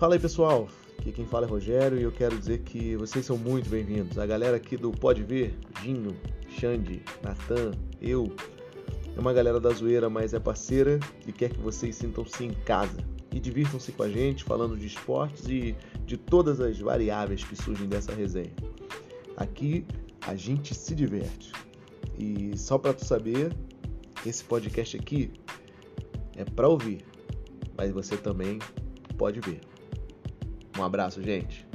Fala aí pessoal, aqui quem fala é Rogério e eu quero dizer que vocês são muito bem-vindos. A galera aqui do Pode Ver, Ginho, Xande, Natan, eu, é uma galera da zoeira, mas é parceira e quer que vocês sintam-se em casa e divirtam-se com a gente falando de esportes e de todas as variáveis que surgem dessa resenha. Aqui a gente se diverte. E só para tu saber, esse podcast aqui é para ouvir, mas você também pode ver. Um abraço, gente.